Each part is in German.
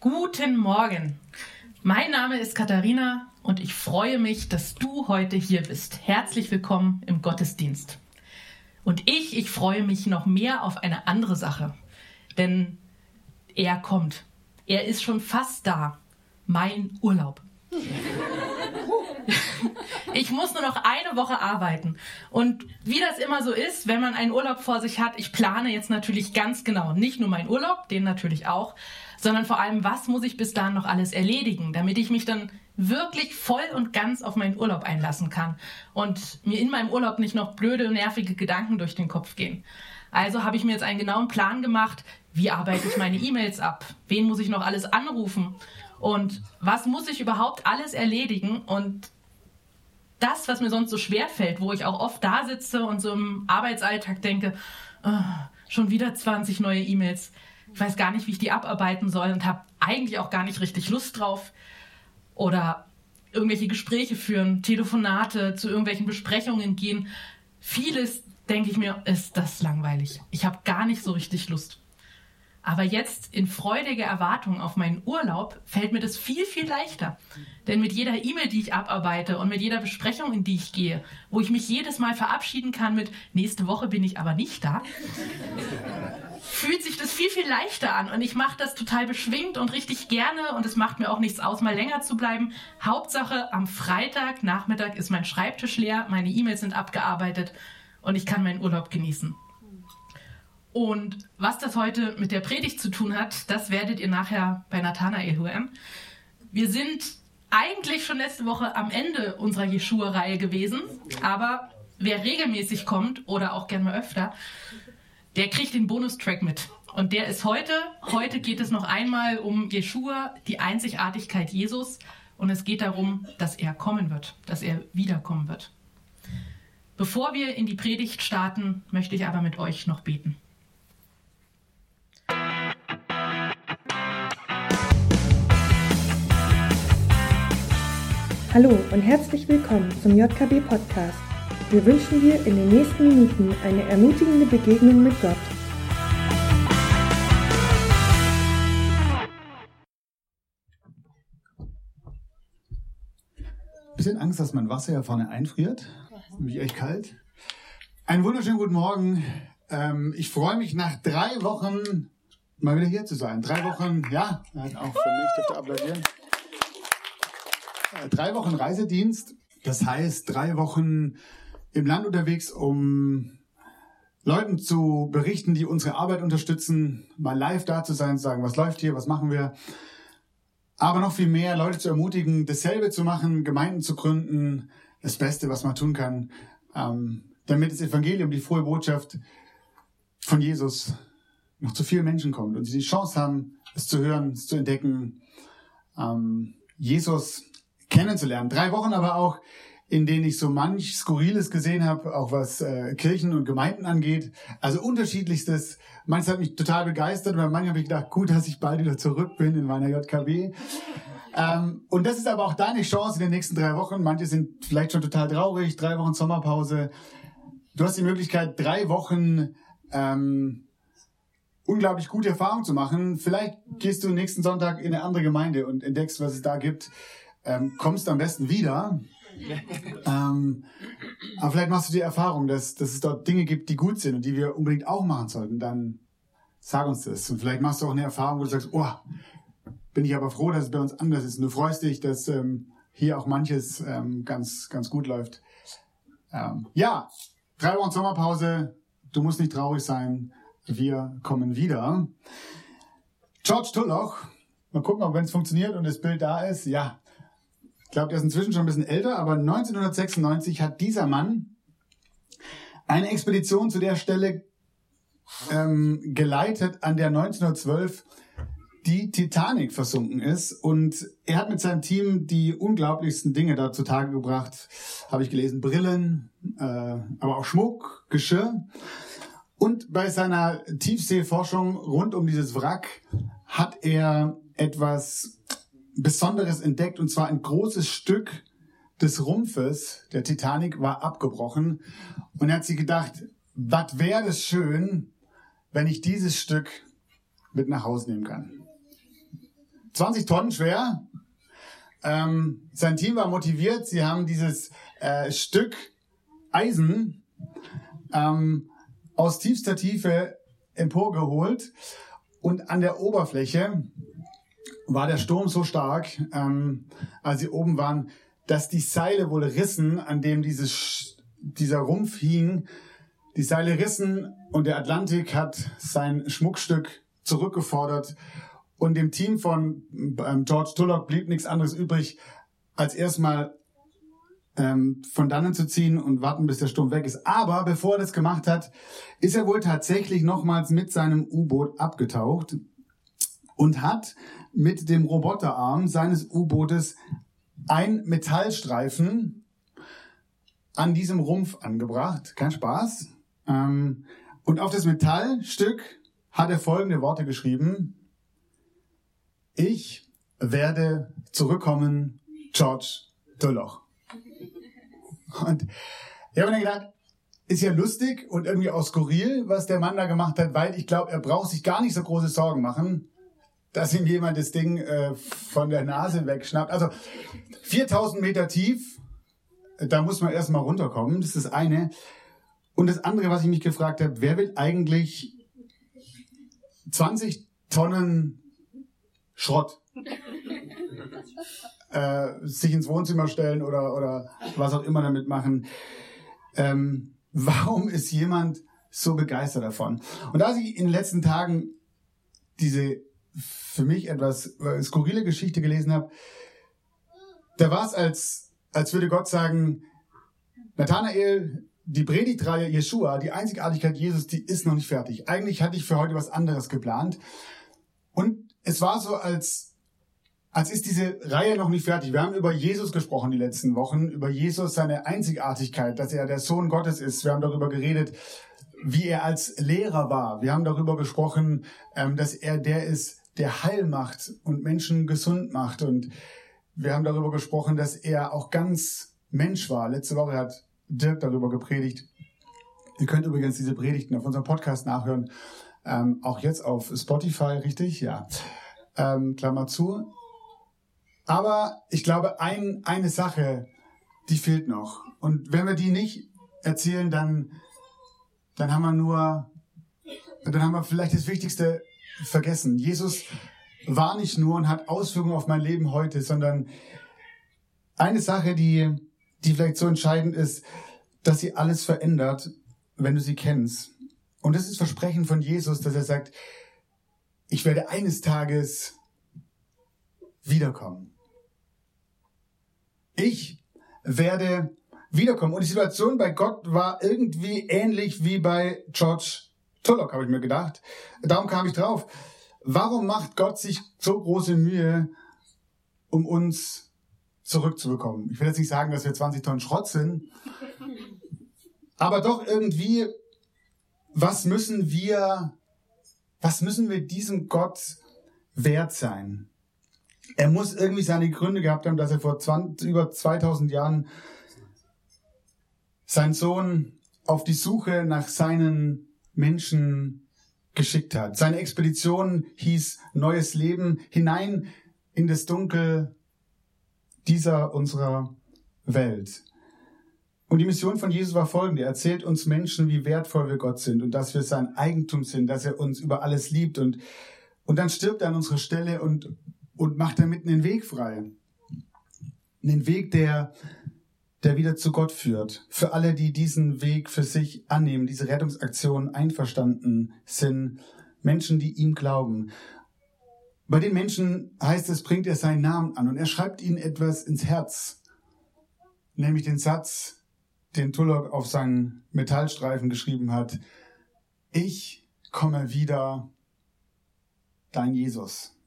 Guten Morgen. Mein Name ist Katharina und ich freue mich, dass du heute hier bist. Herzlich willkommen im Gottesdienst. Und ich, ich freue mich noch mehr auf eine andere Sache. Denn er kommt. Er ist schon fast da. Mein Urlaub. Ich muss nur noch eine Woche arbeiten. Und wie das immer so ist, wenn man einen Urlaub vor sich hat, ich plane jetzt natürlich ganz genau, nicht nur meinen Urlaub, den natürlich auch, sondern vor allem, was muss ich bis dahin noch alles erledigen, damit ich mich dann wirklich voll und ganz auf meinen Urlaub einlassen kann und mir in meinem Urlaub nicht noch blöde, nervige Gedanken durch den Kopf gehen. Also habe ich mir jetzt einen genauen Plan gemacht, wie arbeite ich meine E-Mails ab, wen muss ich noch alles anrufen und was muss ich überhaupt alles erledigen und das, was mir sonst so schwer fällt, wo ich auch oft da sitze und so im Arbeitsalltag denke, oh, schon wieder 20 neue E-Mails, ich weiß gar nicht, wie ich die abarbeiten soll und habe eigentlich auch gar nicht richtig Lust drauf. Oder irgendwelche Gespräche führen, Telefonate, zu irgendwelchen Besprechungen gehen. Vieles, denke ich mir, ist das langweilig. Ich habe gar nicht so richtig Lust. Aber jetzt in freudiger Erwartung auf meinen Urlaub fällt mir das viel, viel leichter. Denn mit jeder E-Mail, die ich abarbeite und mit jeder Besprechung, in die ich gehe, wo ich mich jedes Mal verabschieden kann mit nächste Woche bin ich aber nicht da, fühlt sich das viel, viel leichter an. Und ich mache das total beschwingt und richtig gerne und es macht mir auch nichts aus, mal länger zu bleiben. Hauptsache, am Freitag Nachmittag ist mein Schreibtisch leer, meine E-Mails sind abgearbeitet und ich kann meinen Urlaub genießen. Und was das heute mit der Predigt zu tun hat, das werdet ihr nachher bei Nathanael hören. Wir sind eigentlich schon letzte Woche am Ende unserer Jeschua-Reihe gewesen, aber wer regelmäßig kommt oder auch gerne mal öfter, der kriegt den Bonustrack mit. Und der ist heute. Heute geht es noch einmal um Jeschua, die Einzigartigkeit Jesus. Und es geht darum, dass er kommen wird, dass er wiederkommen wird. Bevor wir in die Predigt starten, möchte ich aber mit euch noch beten. Hallo und herzlich willkommen zum JKB Podcast. Wir wünschen dir in den nächsten Minuten eine ermutigende Begegnung mit Gott. Bisschen Angst, dass mein Wasser ja vorne einfriert. Ist nämlich echt kalt. Einen wunderschönen guten Morgen. Ähm, ich freue mich nach drei Wochen mal wieder hier zu sein. Drei Wochen, ja, auch für mich dürfte applaudieren. Drei Wochen Reisedienst, das heißt drei Wochen im Land unterwegs, um Leuten zu berichten, die unsere Arbeit unterstützen, mal live da zu sein, zu sagen, was läuft hier, was machen wir. Aber noch viel mehr, Leute zu ermutigen, dasselbe zu machen, Gemeinden zu gründen, das Beste, was man tun kann, ähm, damit das Evangelium, die frohe Botschaft von Jesus noch zu vielen Menschen kommt und sie die Chance haben, es zu hören, es zu entdecken. Ähm, Jesus kennenzulernen. Drei Wochen aber auch, in denen ich so manch Skurriles gesehen habe, auch was äh, Kirchen und Gemeinden angeht. Also unterschiedlichstes. Manches hat mich total begeistert, weil manchmal habe ich gedacht, gut, dass ich bald wieder zurück bin in meiner JKB. Ähm, und das ist aber auch deine Chance in den nächsten drei Wochen. Manche sind vielleicht schon total traurig, drei Wochen Sommerpause. Du hast die Möglichkeit, drei Wochen ähm, unglaublich gute Erfahrungen zu machen. Vielleicht gehst du nächsten Sonntag in eine andere Gemeinde und entdeckst, was es da gibt ähm, kommst am besten wieder. ähm, aber vielleicht machst du die Erfahrung, dass, dass es dort Dinge gibt, die gut sind und die wir unbedingt auch machen sollten. Dann sag uns das. Und vielleicht machst du auch eine Erfahrung, wo du sagst, oh, bin ich aber froh, dass es bei uns anders ist. Und du freust dich, dass ähm, hier auch manches ähm, ganz, ganz gut läuft. Ähm, ja, drei Wochen Sommerpause. Du musst nicht traurig sein. Wir kommen wieder. George Tulloch. Mal gucken, ob wenn es funktioniert und das Bild da ist. Ja, ich glaube, der ist inzwischen schon ein bisschen älter, aber 1996 hat dieser Mann eine Expedition zu der Stelle ähm, geleitet, an der 1912 die Titanic versunken ist. Und er hat mit seinem Team die unglaublichsten Dinge da zutage gebracht. Habe ich gelesen, Brillen, äh, aber auch Schmuck, Geschirr. Und bei seiner Tiefseeforschung rund um dieses Wrack hat er etwas Besonderes entdeckt und zwar ein großes Stück des Rumpfes der Titanic war abgebrochen und er hat sich gedacht, was wäre es schön, wenn ich dieses Stück mit nach Hause nehmen kann. 20 Tonnen schwer. Ähm, sein Team war motiviert. Sie haben dieses äh, Stück Eisen ähm, aus tiefster Tiefe emporgeholt und an der Oberfläche war der Sturm so stark, ähm, als sie oben waren, dass die Seile wohl rissen, an dem dieses, dieser Rumpf hing. Die Seile rissen und der Atlantik hat sein Schmuckstück zurückgefordert und dem Team von ähm, George Tullock blieb nichts anderes übrig, als erstmal ähm, von dannen zu ziehen und warten, bis der Sturm weg ist. Aber bevor er das gemacht hat, ist er wohl tatsächlich nochmals mit seinem U-Boot abgetaucht und hat mit dem Roboterarm seines U-Bootes ein Metallstreifen an diesem Rumpf angebracht. Kein Spaß. Ähm, und auf das Metallstück hat er folgende Worte geschrieben. Ich werde zurückkommen, George Dulloch. Und ich habe mir gedacht, ist ja lustig und irgendwie auch skurril, was der Mann da gemacht hat, weil ich glaube, er braucht sich gar nicht so große Sorgen machen, dass ihm jemand das Ding äh, von der Nase wegschnappt. Also 4000 Meter tief, da muss man erstmal runterkommen, das ist das eine. Und das andere, was ich mich gefragt habe, wer will eigentlich 20 Tonnen Schrott äh, sich ins Wohnzimmer stellen oder, oder was auch immer damit machen. Ähm, warum ist jemand so begeistert davon? Und als ich in den letzten Tagen diese für mich etwas äh, skurrile Geschichte gelesen habe, da war es, als, als würde Gott sagen, Nathanael, die Predigtreihe Jeshua, die Einzigartigkeit Jesus, die ist noch nicht fertig. Eigentlich hatte ich für heute was anderes geplant. Und es war so, als als ist diese Reihe noch nicht fertig. Wir haben über Jesus gesprochen die letzten Wochen, über Jesus, seine Einzigartigkeit, dass er der Sohn Gottes ist. Wir haben darüber geredet, wie er als Lehrer war. Wir haben darüber gesprochen, ähm, dass er der ist, der Heil macht und Menschen gesund macht. Und wir haben darüber gesprochen, dass er auch ganz Mensch war. Letzte Woche hat Dirk darüber gepredigt. Ihr könnt übrigens diese Predigten auf unserem Podcast nachhören. Ähm, auch jetzt auf Spotify, richtig? Ja. Ähm, Klammer zu. Aber ich glaube, ein, eine Sache, die fehlt noch. Und wenn wir die nicht erzählen, dann, dann haben wir nur, dann haben wir vielleicht das Wichtigste vergessen. Jesus war nicht nur und hat Auswirkungen auf mein Leben heute, sondern eine Sache, die, die vielleicht so entscheidend ist, dass sie alles verändert, wenn du sie kennst. Und das ist Versprechen von Jesus, dass er sagt, ich werde eines Tages wiederkommen. Ich werde wiederkommen. Und die Situation bei Gott war irgendwie ähnlich wie bei George Tullock, habe ich mir gedacht. Darum kam ich drauf. Warum macht Gott sich so große Mühe, um uns zurückzubekommen? Ich will jetzt nicht sagen, dass wir 20 Tonnen Schrott sind, aber doch irgendwie, was müssen wir, was müssen wir diesem Gott wert sein? er muss irgendwie seine Gründe gehabt haben, dass er vor 20, über 2000 Jahren seinen Sohn auf die Suche nach seinen Menschen geschickt hat. Seine Expedition hieß Neues Leben hinein in das Dunkel dieser unserer Welt. Und die Mission von Jesus war folgende. Er erzählt uns Menschen, wie wertvoll wir Gott sind und dass wir sein Eigentum sind, dass er uns über alles liebt und, und dann stirbt er an unserer Stelle und und macht damit einen Weg frei. Einen Weg, der, der wieder zu Gott führt. Für alle, die diesen Weg für sich annehmen, diese Rettungsaktion einverstanden sind. Menschen, die ihm glauben. Bei den Menschen heißt es, bringt er seinen Namen an und er schreibt ihnen etwas ins Herz. Nämlich den Satz, den Tullock auf seinen Metallstreifen geschrieben hat. Ich komme wieder, dein Jesus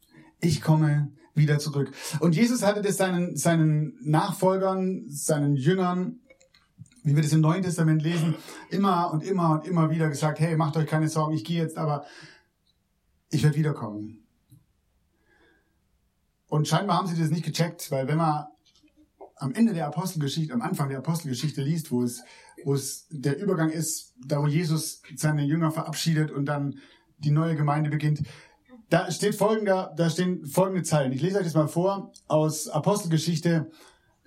ich komme wieder zurück. Und Jesus hatte das seinen, seinen Nachfolgern, seinen Jüngern, wie wir das im Neuen Testament lesen, immer und immer und immer wieder gesagt, hey, macht euch keine Sorgen, ich gehe jetzt, aber ich werde wiederkommen. Und scheinbar haben sie das nicht gecheckt, weil wenn man am Ende der Apostelgeschichte, am Anfang der Apostelgeschichte liest, wo es, wo es der Übergang ist, da wo Jesus seine Jünger verabschiedet und dann die neue Gemeinde beginnt, Da steht folgender, da stehen folgende Zeilen. Ich lese euch das mal vor aus Apostelgeschichte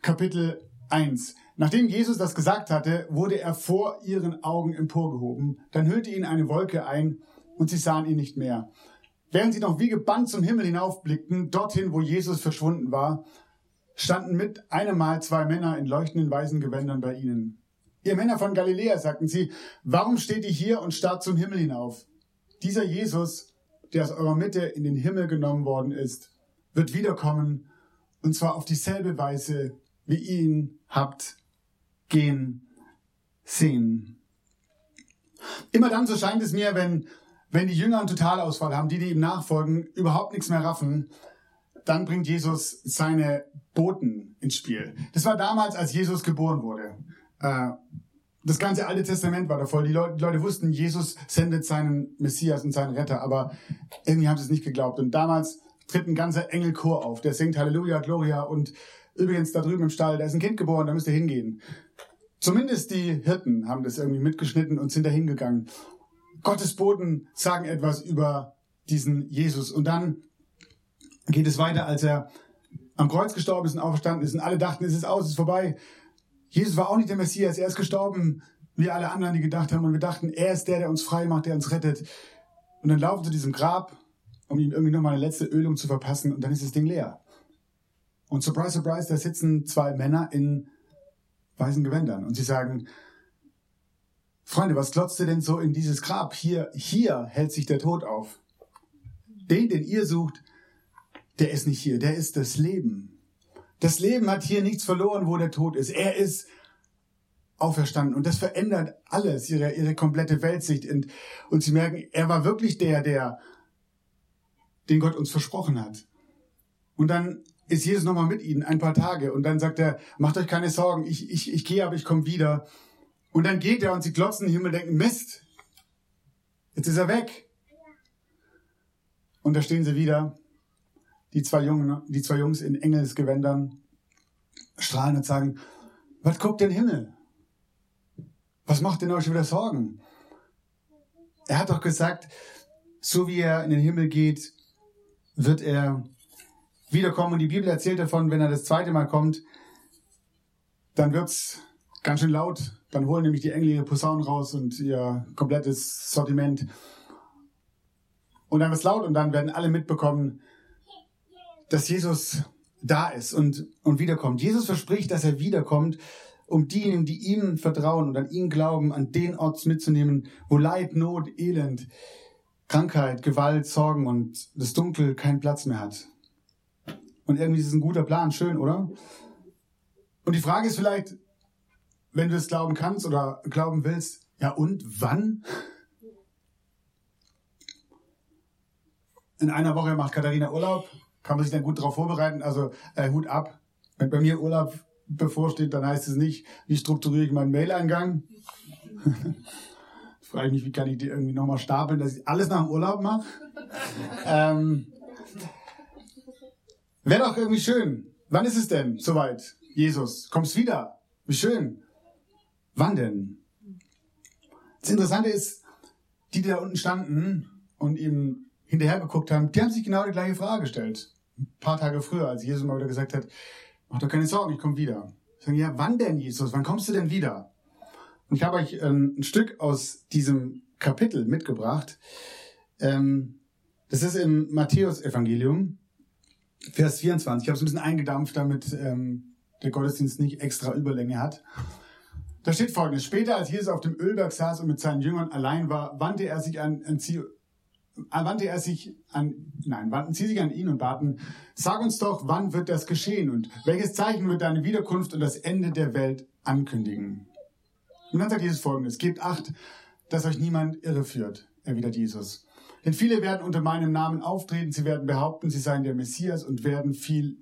Kapitel 1. Nachdem Jesus das gesagt hatte, wurde er vor ihren Augen emporgehoben. Dann hüllte ihn eine Wolke ein und sie sahen ihn nicht mehr. Während sie noch wie gebannt zum Himmel hinaufblickten, dorthin, wo Jesus verschwunden war, standen mit einem Mal zwei Männer in leuchtenden weißen Gewändern bei ihnen. Ihr Männer von Galiläa, sagten sie, warum steht ihr hier und starrt zum Himmel hinauf? Dieser Jesus, der aus eurer Mitte in den Himmel genommen worden ist, wird wiederkommen, und zwar auf dieselbe Weise, wie ihr ihn habt gehen sehen. Immer dann, so scheint es mir, wenn, wenn die Jünger einen Totalausfall haben, die, die ihm nachfolgen, überhaupt nichts mehr raffen, dann bringt Jesus seine Boten ins Spiel. Das war damals, als Jesus geboren wurde. Äh, das ganze Alte Testament war da voll. Die Leute, die Leute wussten, Jesus sendet seinen Messias und seinen Retter, aber irgendwie haben sie es nicht geglaubt. Und damals tritt ein ganzer Engelchor auf, der singt Halleluja, Gloria und übrigens da drüben im Stall, da ist ein Kind geboren, da müsst ihr hingehen. Zumindest die Hirten haben das irgendwie mitgeschnitten und sind da hingegangen. Gottes Boten sagen etwas über diesen Jesus. Und dann geht es weiter, als er am Kreuz gestorben ist und auferstanden ist und alle dachten, es ist aus, es ist vorbei. Jesus war auch nicht der Messias, er ist gestorben, wie alle anderen, die gedacht haben. Und wir dachten, er ist der, der uns frei macht, der uns rettet. Und dann laufen zu diesem Grab, um ihm irgendwie nochmal eine letzte Ölung zu verpassen. Und dann ist das Ding leer. Und surprise, surprise, da sitzen zwei Männer in weißen Gewändern. Und sie sagen, Freunde, was glotzt ihr denn so in dieses Grab? Hier, hier hält sich der Tod auf. Den, den ihr sucht, der ist nicht hier, der ist das Leben. Das Leben hat hier nichts verloren, wo der Tod ist. Er ist auferstanden. Und das verändert alles, ihre, ihre komplette Weltsicht. Und, und sie merken, er war wirklich der, der, den Gott uns versprochen hat. Und dann ist Jesus nochmal mit ihnen ein paar Tage. Und dann sagt er, macht euch keine Sorgen, ich, ich, ich gehe, aber ich komme wieder. Und dann geht er und sie glotzen den Himmel denken, Mist, jetzt ist er weg. Und da stehen sie wieder die zwei, Jungen, die zwei Jungs in Engelsgewändern strahlen und sagen, was guckt den Himmel? Was macht denn euch wieder Sorgen? Er hat doch gesagt, so wie er in den Himmel geht, wird er wiederkommen. Und die Bibel erzählt davon, wenn er das zweite Mal kommt, dann wird's ganz schön laut. Dann holen nämlich die Engel ihre Posaunen raus und ihr komplettes Sortiment. Und dann wird's laut und dann werden alle mitbekommen, dass Jesus da ist und, und wiederkommt. Jesus verspricht, dass er wiederkommt, um diejenigen, die ihm vertrauen und an ihn glauben, an den Ort mitzunehmen, wo Leid, Not, Elend, Krankheit, Gewalt, Sorgen und das Dunkel keinen Platz mehr hat. Und irgendwie ist es ein guter Plan, schön, oder? Und die Frage ist vielleicht, wenn du es glauben kannst oder glauben willst, ja und wann? In einer Woche macht Katharina Urlaub kann man sich dann gut darauf vorbereiten. Also äh, Hut ab. Wenn bei mir Urlaub bevorsteht, dann heißt es nicht, wie strukturiere ich meinen Mail-Eingang. Frage ich mich, wie kann ich die irgendwie nochmal stapeln, dass ich alles nach dem Urlaub mache. ähm, Wäre doch irgendwie schön. Wann ist es denn soweit? Jesus, kommst wieder. Wie schön. Wann denn? Das Interessante ist, die, die da unten standen und ihm hinterher geguckt haben, die haben sich genau die gleiche Frage gestellt ein paar Tage früher, als Jesus mal wieder gesagt hat, mach doch keine Sorgen, ich komme wieder. Ich sage, ja, wann denn, Jesus? Wann kommst du denn wieder? Und ich habe euch ähm, ein Stück aus diesem Kapitel mitgebracht. Ähm, das ist im Matthäus-Evangelium, Vers 24. Ich habe es ein bisschen eingedampft, damit ähm, der Gottesdienst nicht extra Überlänge hat. Da steht folgendes. Später, als Jesus auf dem Ölberg saß und mit seinen Jüngern allein war, wandte er sich an, an wandte er sich an, nein, wandten sie sich an ihn und baten, sag uns doch, wann wird das geschehen und welches Zeichen wird deine Wiederkunft und das Ende der Welt ankündigen? Und dann sagt Jesus folgendes, gebt acht, dass euch niemand irreführt, erwidert Jesus. Denn viele werden unter meinem Namen auftreten, sie werden behaupten, sie seien der Messias und werden viel,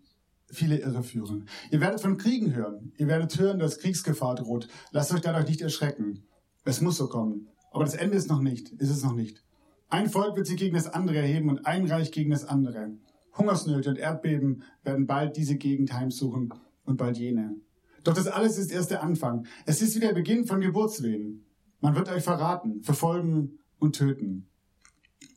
viele irreführen. Ihr werdet von Kriegen hören, ihr werdet hören, dass Kriegsgefahr droht. Lasst euch dadurch nicht erschrecken. Es muss so kommen. Aber das Ende ist noch nicht, ist es noch nicht. Ein Volk wird sich gegen das andere erheben und ein Reich gegen das andere. Hungersnöte und Erdbeben werden bald diese Gegend heimsuchen und bald jene. Doch das alles ist erst der Anfang. Es ist wie der Beginn von Geburtswehen. Man wird euch verraten, verfolgen und töten.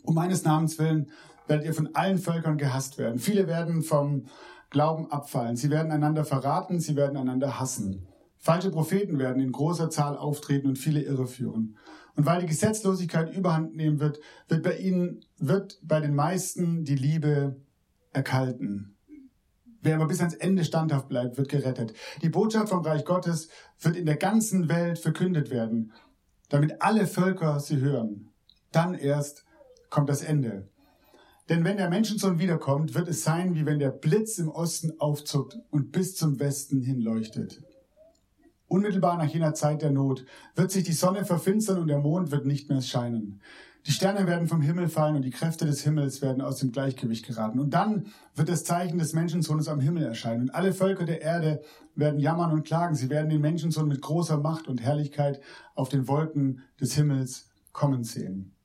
Um meines Namens willen werdet ihr von allen Völkern gehasst werden. Viele werden vom Glauben abfallen. Sie werden einander verraten, sie werden einander hassen. Falsche Propheten werden in großer Zahl auftreten und viele irreführen. Und weil die Gesetzlosigkeit überhand nehmen wird, wird bei ihnen, wird bei den meisten die Liebe erkalten. Wer aber bis ans Ende standhaft bleibt, wird gerettet. Die Botschaft vom Reich Gottes wird in der ganzen Welt verkündet werden, damit alle Völker sie hören. Dann erst kommt das Ende. Denn wenn der Menschensohn wiederkommt, wird es sein, wie wenn der Blitz im Osten aufzuckt und bis zum Westen hinleuchtet. Unmittelbar nach jener Zeit der Not wird sich die Sonne verfinstern und der Mond wird nicht mehr scheinen. Die Sterne werden vom Himmel fallen und die Kräfte des Himmels werden aus dem Gleichgewicht geraten. Und dann wird das Zeichen des Menschensohnes am Himmel erscheinen. Und alle Völker der Erde werden jammern und klagen. Sie werden den Menschensohn mit großer Macht und Herrlichkeit auf den Wolken des Himmels kommen sehen.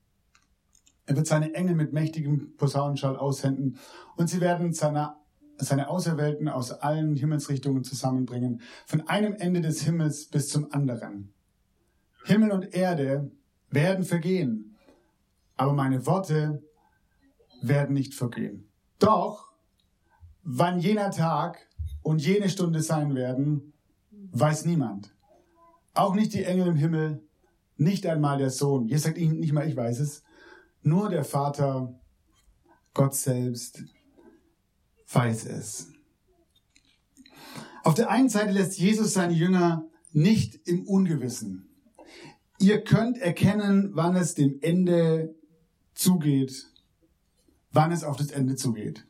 Er wird seine Engel mit mächtigem Posaunenschall aussenden und sie werden seine, seine Auserwählten aus allen Himmelsrichtungen zusammenbringen, von einem Ende des Himmels bis zum anderen. Himmel und Erde werden vergehen, aber meine Worte werden nicht vergehen. Doch, wann jener Tag und jene Stunde sein werden, weiß niemand. Auch nicht die Engel im Himmel, nicht einmal der Sohn. Ihr sagt ihnen nicht mal, ich weiß es, nur der Vater, Gott selbst, weiß es. Auf der einen Seite lässt Jesus seine Jünger nicht im Ungewissen. Ihr könnt erkennen, wann es dem Ende zugeht, wann es auf das Ende zugeht.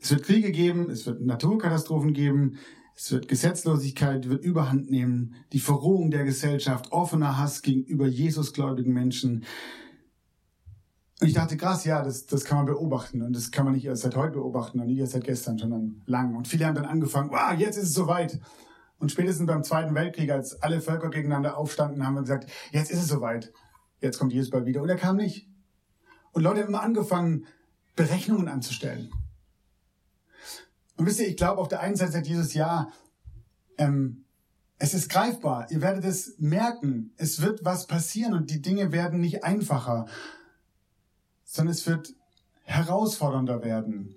Es wird Kriege geben, es wird Naturkatastrophen geben, es wird Gesetzlosigkeit, wird Überhand nehmen, die Verrohung der Gesellschaft, offener Hass gegenüber Jesusgläubigen Menschen, und ich dachte, krass, ja, das, das kann man beobachten. Und das kann man nicht erst seit heute beobachten und nicht erst seit gestern, sondern lang. Und viele haben dann angefangen, wow, jetzt ist es soweit. Und spätestens beim Zweiten Weltkrieg, als alle Völker gegeneinander aufstanden, haben wir gesagt, jetzt ist es soweit. Jetzt kommt Jesus bald wieder. Und er kam nicht. Und Leute haben immer angefangen, Berechnungen anzustellen. Und wisst ihr, ich glaube, auf der einen Seite sagt Jesus, ja, ähm, es ist greifbar. Ihr werdet es merken. Es wird was passieren und die Dinge werden nicht einfacher sondern es wird herausfordernder werden.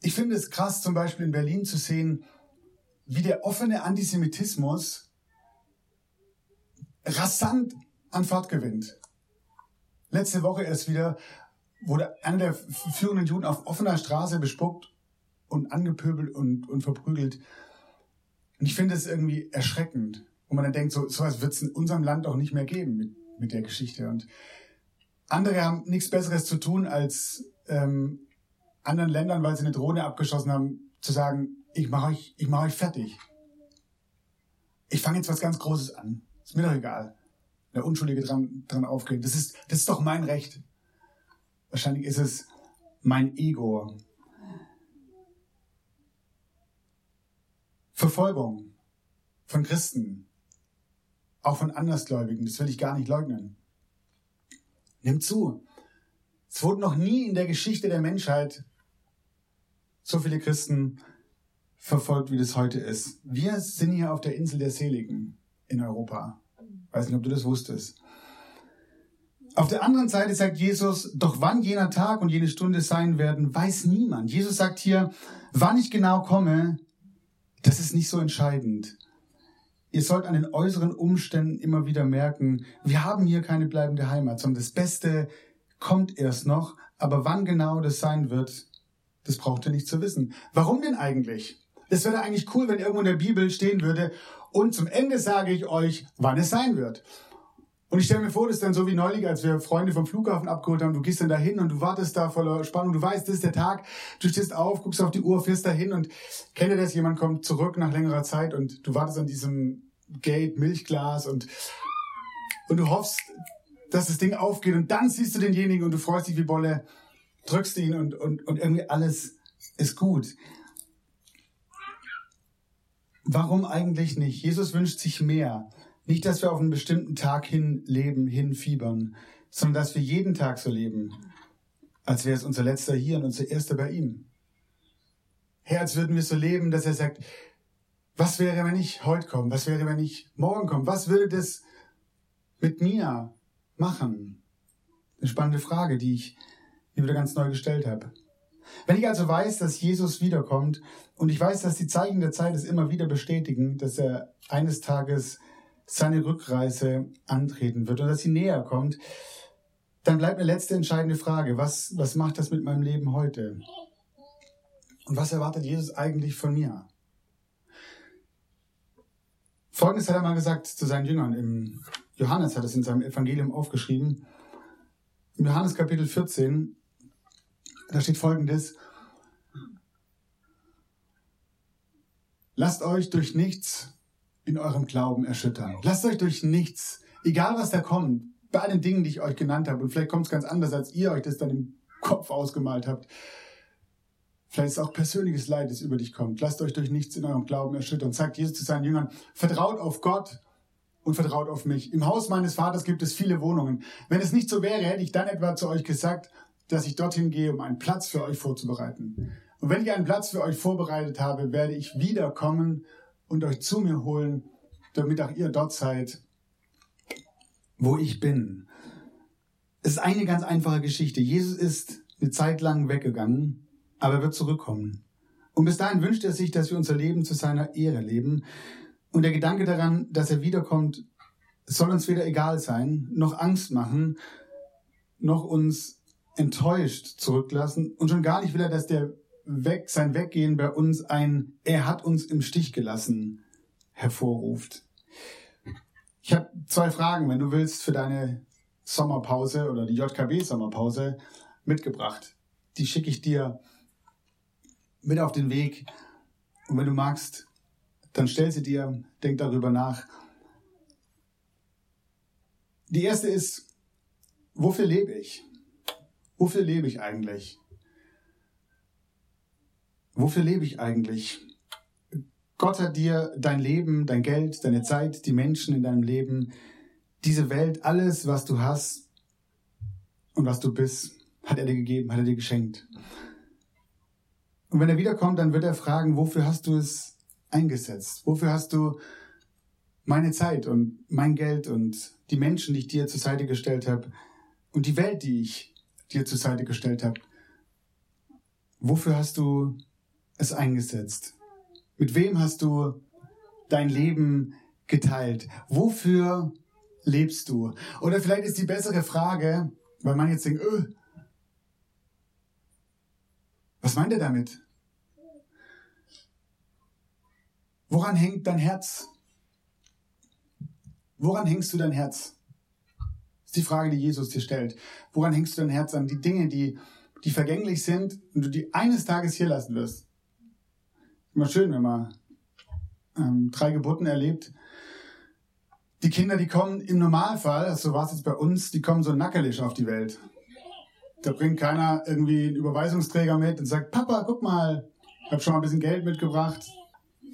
Ich finde es krass, zum Beispiel in Berlin zu sehen, wie der offene Antisemitismus rasant an Fahrt gewinnt. Letzte Woche erst wieder wurde einer der führenden Juden auf offener Straße bespuckt und angepöbelt und, und verprügelt. Und ich finde es irgendwie erschreckend. Und man dann denkt, so, so etwas wird es in unserem Land auch nicht mehr geben mit, mit der Geschichte. Und andere haben nichts Besseres zu tun, als ähm, anderen Ländern, weil sie eine Drohne abgeschossen haben, zu sagen, ich mache euch, ich mache euch fertig. Ich fange jetzt was ganz Großes an. Ist mir doch egal. Der Unschuldige dran, dran aufgeht. Das ist, das ist doch mein Recht. Wahrscheinlich ist es mein Ego. Verfolgung von Christen, auch von Andersgläubigen, das will ich gar nicht leugnen nimmt zu. Es wurden noch nie in der Geschichte der Menschheit so viele Christen verfolgt, wie das heute ist. Wir sind hier auf der Insel der Seligen in Europa. Weiß nicht, ob du das wusstest. Auf der anderen Seite sagt Jesus, doch wann jener Tag und jene Stunde sein werden, weiß niemand. Jesus sagt hier, wann ich genau komme, das ist nicht so entscheidend. Ihr sollt an den äußeren Umständen immer wieder merken, wir haben hier keine bleibende Heimat, sondern das Beste kommt erst noch, aber wann genau das sein wird, das braucht ihr nicht zu wissen. Warum denn eigentlich? Es wäre eigentlich cool, wenn irgendwo in der Bibel stehen würde, und zum Ende sage ich euch, wann es sein wird. Und ich stelle mir vor, das ist dann so wie neulich, als wir Freunde vom Flughafen abgeholt haben. Du gehst dann dahin und du wartest da voller Spannung. Du weißt, das ist der Tag. Du stehst auf, guckst auf die Uhr, fährst dahin und kenne das, jemand kommt zurück nach längerer Zeit und du wartest an diesem Gate, Milchglas und, und du hoffst, dass das Ding aufgeht und dann siehst du denjenigen und du freust dich wie Bolle, drückst ihn und, und, und irgendwie alles ist gut. Warum eigentlich nicht? Jesus wünscht sich mehr. Nicht, dass wir auf einen bestimmten Tag hin leben, hinfiebern, sondern dass wir jeden Tag so leben, als wäre es unser letzter hier und unser erster bei ihm. Herr, als würden wir so leben, dass er sagt, was wäre, wenn ich heute komme? Was wäre, wenn ich morgen komme? Was würde das mit mir machen? Eine spannende Frage, die ich mir wieder ganz neu gestellt habe. Wenn ich also weiß, dass Jesus wiederkommt und ich weiß, dass die Zeichen der Zeit es immer wieder bestätigen, dass er eines Tages seine Rückreise antreten wird und dass sie näher kommt, dann bleibt eine letzte entscheidende Frage. Was, was macht das mit meinem Leben heute? Und was erwartet Jesus eigentlich von mir? Folgendes hat er mal gesagt zu seinen Jüngern. Im Johannes hat es in seinem Evangelium aufgeschrieben. Im Johannes Kapitel 14, da steht folgendes. Lasst euch durch nichts in eurem Glauben erschüttern. Lasst euch durch nichts, egal was da kommt, bei allen Dingen, die ich euch genannt habe, und vielleicht kommt es ganz anders, als ihr euch das dann im Kopf ausgemalt habt. Vielleicht auch persönliches Leid, das über dich kommt. Lasst euch durch nichts in eurem Glauben erschüttern. Sagt Jesus zu seinen Jüngern, vertraut auf Gott und vertraut auf mich. Im Haus meines Vaters gibt es viele Wohnungen. Wenn es nicht so wäre, hätte ich dann etwa zu euch gesagt, dass ich dorthin gehe, um einen Platz für euch vorzubereiten. Und wenn ich einen Platz für euch vorbereitet habe, werde ich wiederkommen und euch zu mir holen, damit auch ihr dort seid, wo ich bin. Es ist eine ganz einfache Geschichte. Jesus ist eine Zeit lang weggegangen, aber er wird zurückkommen. Und bis dahin wünscht er sich, dass wir unser Leben zu seiner Ehre leben. Und der Gedanke daran, dass er wiederkommt, soll uns weder egal sein, noch Angst machen, noch uns enttäuscht zurücklassen. Und schon gar nicht will er, dass der Weg, sein Weggehen bei uns ein Er hat uns im Stich gelassen hervorruft. Ich habe zwei Fragen, wenn du willst, für deine Sommerpause oder die JKB-Sommerpause mitgebracht. Die schicke ich dir mit auf den Weg. Und wenn du magst, dann stell sie dir, denk darüber nach. Die erste ist, wofür lebe ich? Wofür lebe ich eigentlich? Wofür lebe ich eigentlich? Gott hat dir dein Leben, dein Geld, deine Zeit, die Menschen in deinem Leben, diese Welt, alles, was du hast und was du bist, hat er dir gegeben, hat er dir geschenkt. Und wenn er wiederkommt, dann wird er fragen, wofür hast du es eingesetzt? Wofür hast du meine Zeit und mein Geld und die Menschen, die ich dir zur Seite gestellt habe und die Welt, die ich dir zur Seite gestellt habe? Wofür hast du es eingesetzt? Mit wem hast du dein Leben geteilt? Wofür lebst du? Oder vielleicht ist die bessere Frage, weil man jetzt denkt, öh, was meint er damit? Woran hängt dein Herz? Woran hängst du dein Herz? Das ist die Frage, die Jesus dir stellt. Woran hängst du dein Herz an? Die Dinge, die, die vergänglich sind und du die eines Tages hier lassen wirst. Immer schön, wenn man ähm, drei Geburten erlebt. Die Kinder, die kommen im Normalfall, also so war es jetzt bei uns, die kommen so nackelig auf die Welt. Da bringt keiner irgendwie einen Überweisungsträger mit und sagt, Papa, guck mal, ich habe schon mal ein bisschen Geld mitgebracht.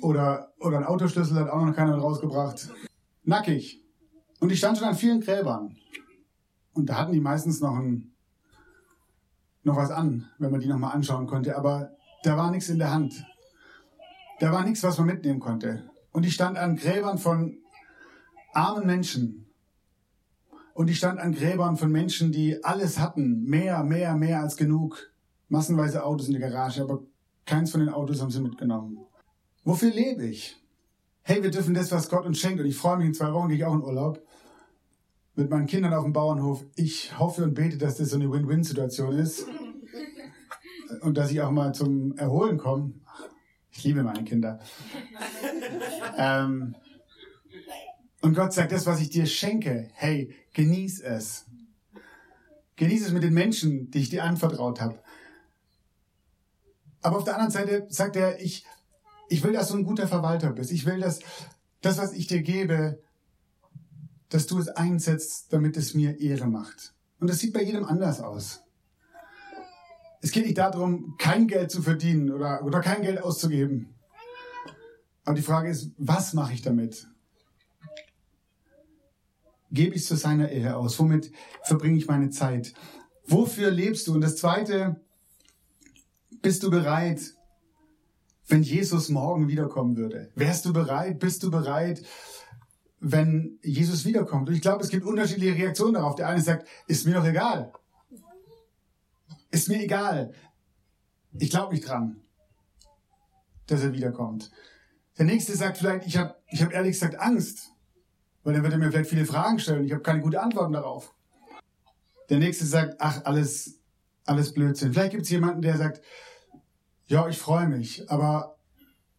Oder, oder ein Autoschlüssel hat auch noch keiner rausgebracht. Nackig. Und ich stand schon an vielen Gräbern. Und da hatten die meistens noch, ein, noch was an, wenn man die nochmal anschauen konnte. Aber da war nichts in der Hand. Da war nichts, was man mitnehmen konnte. Und ich stand an Gräbern von armen Menschen. Und ich stand an Gräbern von Menschen, die alles hatten. Mehr, mehr, mehr als genug. Massenweise Autos in der Garage, aber keins von den Autos haben sie mitgenommen. Wofür lebe ich? Hey, wir dürfen das, was Gott uns schenkt. Und ich freue mich, in zwei Wochen gehe ich auch in Urlaub. Mit meinen Kindern auf dem Bauernhof. Ich hoffe und bete, dass das so eine Win-Win-Situation ist. Und dass ich auch mal zum Erholen komme. Ich liebe meine Kinder. ähm, und Gott sagt, das, was ich dir schenke, hey, genieß es. Genieß es mit den Menschen, die ich dir anvertraut habe. Aber auf der anderen Seite sagt er, ich, ich will, dass du ein guter Verwalter bist. Ich will, dass das, was ich dir gebe, dass du es einsetzt, damit es mir Ehre macht. Und das sieht bei jedem anders aus. Es geht nicht darum, kein Geld zu verdienen oder, oder kein Geld auszugeben. Aber die Frage ist, was mache ich damit? Gebe ich es zu seiner Ehre aus? Womit verbringe ich meine Zeit? Wofür lebst du? Und das Zweite, bist du bereit, wenn Jesus morgen wiederkommen würde? Wärst du bereit? Bist du bereit, wenn Jesus wiederkommt. Und ich glaube, es gibt unterschiedliche Reaktionen darauf. Der eine sagt, ist mir doch egal. Ist mir egal. Ich glaube nicht dran, dass er wiederkommt. Der nächste sagt vielleicht, ich habe ich hab ehrlich gesagt Angst, weil dann wird er mir vielleicht viele Fragen stellen. Ich habe keine gute Antworten darauf. Der nächste sagt, ach, alles, alles Blödsinn. Vielleicht gibt es jemanden, der sagt, ja, ich freue mich, aber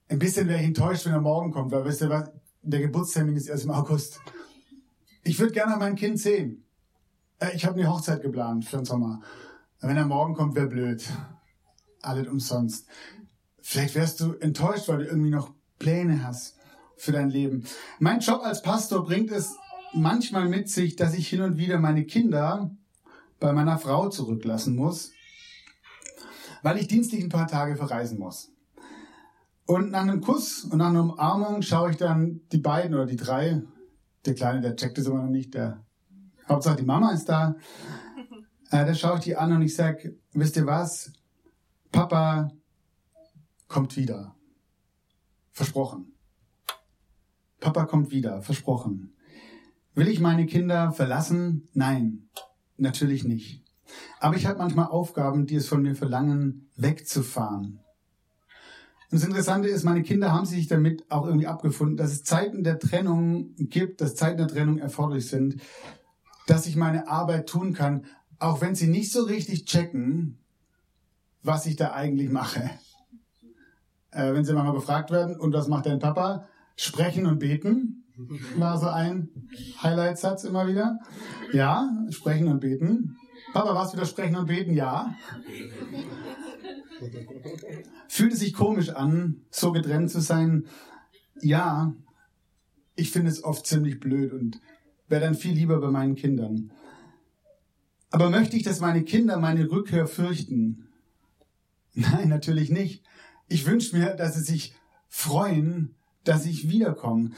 ein bisschen wäre ich enttäuscht, wenn er morgen kommt, weil wisst ihr was, der Geburtstermin ist erst im August. Ich würde gerne mein Kind sehen. Äh, ich habe eine Hochzeit geplant für den Sommer. Wenn er morgen kommt, wäre blöd. Alles umsonst. Vielleicht wärst du enttäuscht, weil du irgendwie noch Pläne hast für dein Leben. Mein Job als Pastor bringt es manchmal mit sich, dass ich hin und wieder meine Kinder bei meiner Frau zurücklassen muss, weil ich dienstlich ein paar Tage verreisen muss. Und nach einem Kuss und nach einer Umarmung schaue ich dann die beiden oder die drei, der Kleine, der checkt es immer noch nicht, der Hauptsache die Mama ist da, äh, da schaue ich die an und ich sage, wisst ihr was, Papa kommt wieder. Versprochen. Papa kommt wieder, versprochen. Will ich meine Kinder verlassen? Nein. Natürlich nicht. Aber ich habe manchmal Aufgaben, die es von mir verlangen, wegzufahren. Und das Interessante ist, meine Kinder haben sich damit auch irgendwie abgefunden, dass es Zeiten der Trennung gibt, dass Zeiten der Trennung erforderlich sind, dass ich meine Arbeit tun kann, auch wenn sie nicht so richtig checken, was ich da eigentlich mache. Äh, wenn sie mal befragt werden, und was macht dein Papa? Sprechen und beten war so ein Highlight-Satz immer wieder. Ja, sprechen und beten. Papa, was wieder sprechen und beten? Ja. Fühlt es sich komisch an, so getrennt zu sein? Ja. Ich finde es oft ziemlich blöd und wäre dann viel lieber bei meinen Kindern. Aber möchte ich, dass meine Kinder meine Rückkehr fürchten? Nein, natürlich nicht. Ich wünsche mir, dass sie sich freuen, dass ich wiederkomme.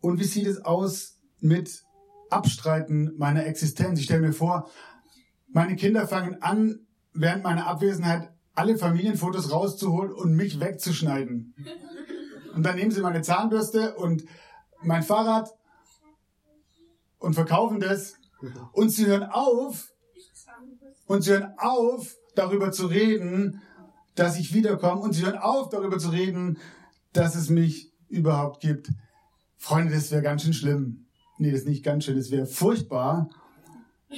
Und wie sieht es aus mit Abstreiten meiner Existenz? Ich stelle mir vor, meine Kinder fangen an, während meiner Abwesenheit alle Familienfotos rauszuholen und mich wegzuschneiden. Und dann nehmen sie meine Zahnbürste und mein Fahrrad und verkaufen das. Und sie hören auf, und sie hören auf, darüber zu reden, dass ich wiederkomme. Und sie hören auf, darüber zu reden, dass es mich überhaupt gibt. Freunde, das wäre ganz schön schlimm. Nee, das ist nicht ganz schön, das wäre furchtbar,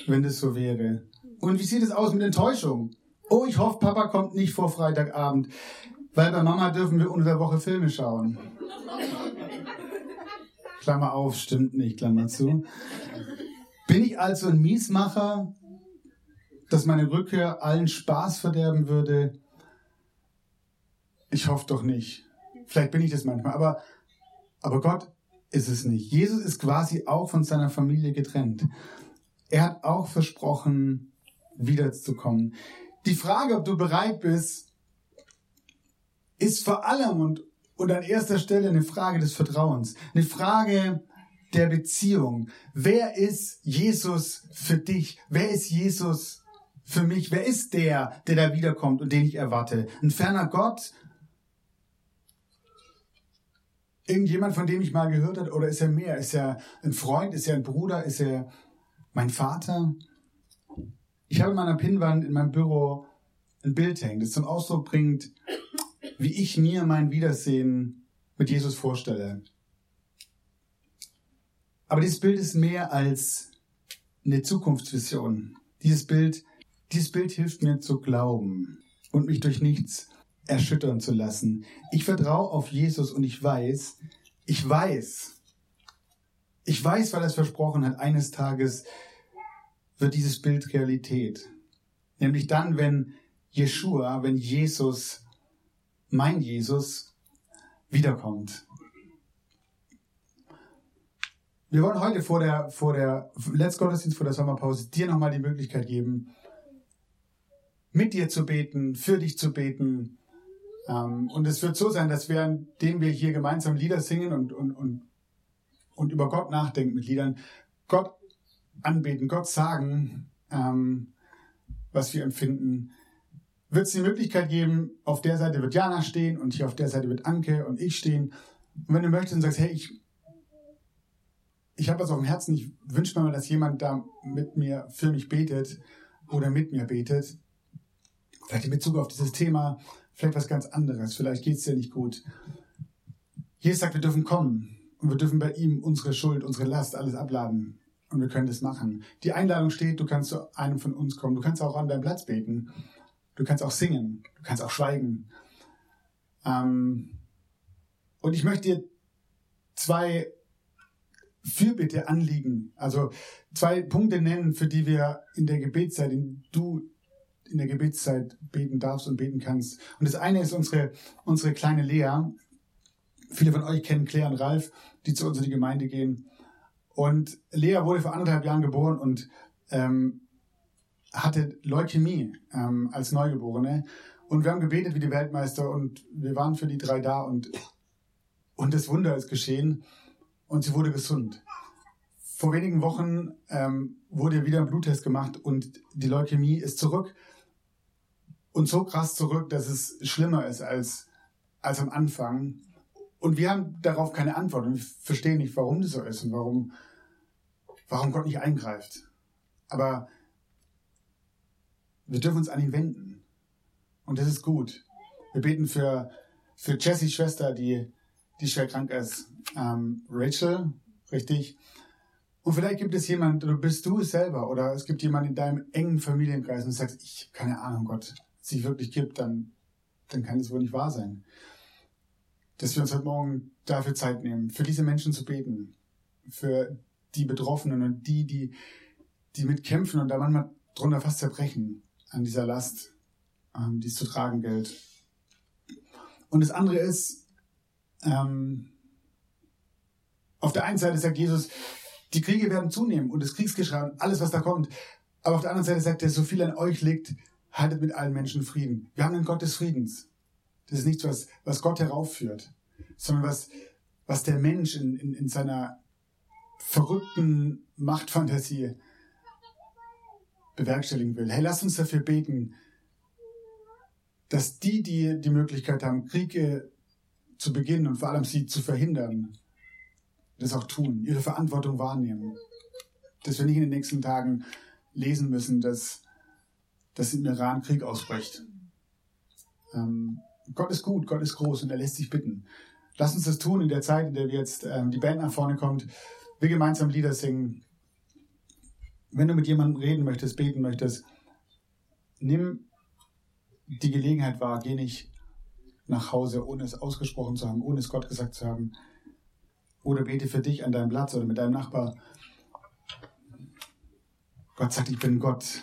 wenn das so wäre. Und wie sieht es aus mit Enttäuschung? Oh, ich hoffe, Papa kommt nicht vor Freitagabend, weil bei Mama dürfen wir unter der Woche Filme schauen. Klammer auf, stimmt nicht, Klammer zu. Bin ich also ein Miesmacher, dass meine Rückkehr allen Spaß verderben würde? Ich hoffe doch nicht. Vielleicht bin ich das manchmal, aber, aber Gott ist es nicht. Jesus ist quasi auch von seiner Familie getrennt. Er hat auch versprochen, wiederzukommen. Die Frage, ob du bereit bist, ist vor allem und, und an erster Stelle eine Frage des Vertrauens, eine Frage der Beziehung. Wer ist Jesus für dich? Wer ist Jesus für mich? Wer ist der, der da wiederkommt und den ich erwarte? Ein ferner Gott irgendjemand, von dem ich mal gehört habe, oder ist er mehr? Ist er ein Freund? Ist er ein Bruder? Ist er mein Vater? Ich habe in meiner Pinnwand in meinem Büro ein Bild hängen, das zum Ausdruck bringt, wie ich mir mein Wiedersehen mit Jesus vorstelle. Aber dieses Bild ist mehr als eine Zukunftsvision. Dieses Bild, dieses Bild hilft mir zu glauben und mich durch nichts erschüttern zu lassen. Ich vertraue auf Jesus und ich weiß, ich weiß, ich weiß, weil er es versprochen hat, eines Tages wird dieses Bild Realität. Nämlich dann, wenn Jeshua, wenn Jesus, mein Jesus, wiederkommt. Wir wollen heute vor der, vor der Let's Gottesdienst, vor der Sommerpause dir nochmal die Möglichkeit geben, mit dir zu beten, für dich zu beten, ähm, und es wird so sein, dass währenddem wir hier gemeinsam Lieder singen und, und, und, und über Gott nachdenken mit Liedern, Gott anbeten, Gott sagen, ähm, was wir empfinden, wird es die Möglichkeit geben, auf der Seite wird Jana stehen und hier auf der Seite wird Anke und ich stehen. Und wenn du möchtest und sagst, hey, ich, ich habe was auf dem Herzen. Ich wünsche mir mal, dass jemand da mit mir, für mich betet oder mit mir betet. Vielleicht in Bezug auf dieses Thema, vielleicht was ganz anderes. Vielleicht geht es dir nicht gut. Jesus sagt, wir dürfen kommen und wir dürfen bei ihm unsere Schuld, unsere Last, alles abladen. Und wir können das machen. Die Einladung steht, du kannst zu einem von uns kommen. Du kannst auch an deinem Platz beten. Du kannst auch singen. Du kannst auch schweigen. Ähm, und ich möchte dir zwei Fürbitte anliegen, also zwei Punkte nennen, für die wir in der Gebetszeit, in du in der Gebetszeit beten darfst und beten kannst. Und das eine ist unsere, unsere kleine Lea. Viele von euch kennen Claire und Ralf, die zu uns in die Gemeinde gehen. Und Lea wurde vor anderthalb Jahren geboren und ähm, hatte Leukämie ähm, als Neugeborene. Und wir haben gebetet wie die Weltmeister und wir waren für die drei da und, und das Wunder ist geschehen und sie wurde gesund. Vor wenigen Wochen ähm, wurde wieder ein Bluttest gemacht und die Leukämie ist zurück. Und so krass zurück, dass es schlimmer ist als, als am Anfang. Und wir haben darauf keine Antwort und wir verstehen nicht, warum das so ist und warum, warum Gott nicht eingreift. Aber wir dürfen uns an ihn wenden. Und das ist gut. Wir beten für, für Jessys Schwester, die, die schwer krank ist. Ähm, Rachel, richtig. Und vielleicht gibt es jemand, oder bist du es selber, oder es gibt jemand in deinem engen Familienkreis und du sagst, ich keine Ahnung, Gott, sich wirklich gibt, dann, dann kann es wohl nicht wahr sein. Dass wir uns heute Morgen dafür Zeit nehmen, für diese Menschen zu beten, für die Betroffenen und die, die, die mitkämpfen und da manchmal drunter fast zerbrechen an dieser Last, ähm, die es zu tragen gilt. Und das andere ist, ähm, auf der einen Seite sagt Jesus, die Kriege werden zunehmen und das Kriegsgeschrei und alles, was da kommt. Aber auf der anderen Seite sagt er, so viel an euch liegt, haltet mit allen Menschen Frieden. Wir haben einen Gott des Friedens. Das ist nichts, was, was Gott heraufführt, sondern was, was der Mensch in, in, in seiner verrückten Machtfantasie bewerkstelligen will. Hey, lass uns dafür beten, dass die, die die Möglichkeit haben, Kriege zu beginnen und vor allem sie zu verhindern, das auch tun, ihre Verantwortung wahrnehmen. Dass wir nicht in den nächsten Tagen lesen müssen, dass dass im Iran Krieg ausbricht. Ähm, Gott ist gut, Gott ist groß und er lässt sich bitten. Lass uns das tun in der Zeit, in der wir jetzt ähm, die Band nach vorne kommt, wir gemeinsam Lieder singen. Wenn du mit jemandem reden möchtest, beten möchtest, nimm die Gelegenheit wahr, geh nicht nach Hause, ohne es ausgesprochen zu haben, ohne es Gott gesagt zu haben. Oder bete für dich an deinem Platz oder mit deinem Nachbar. Gott sagt, ich bin Gott,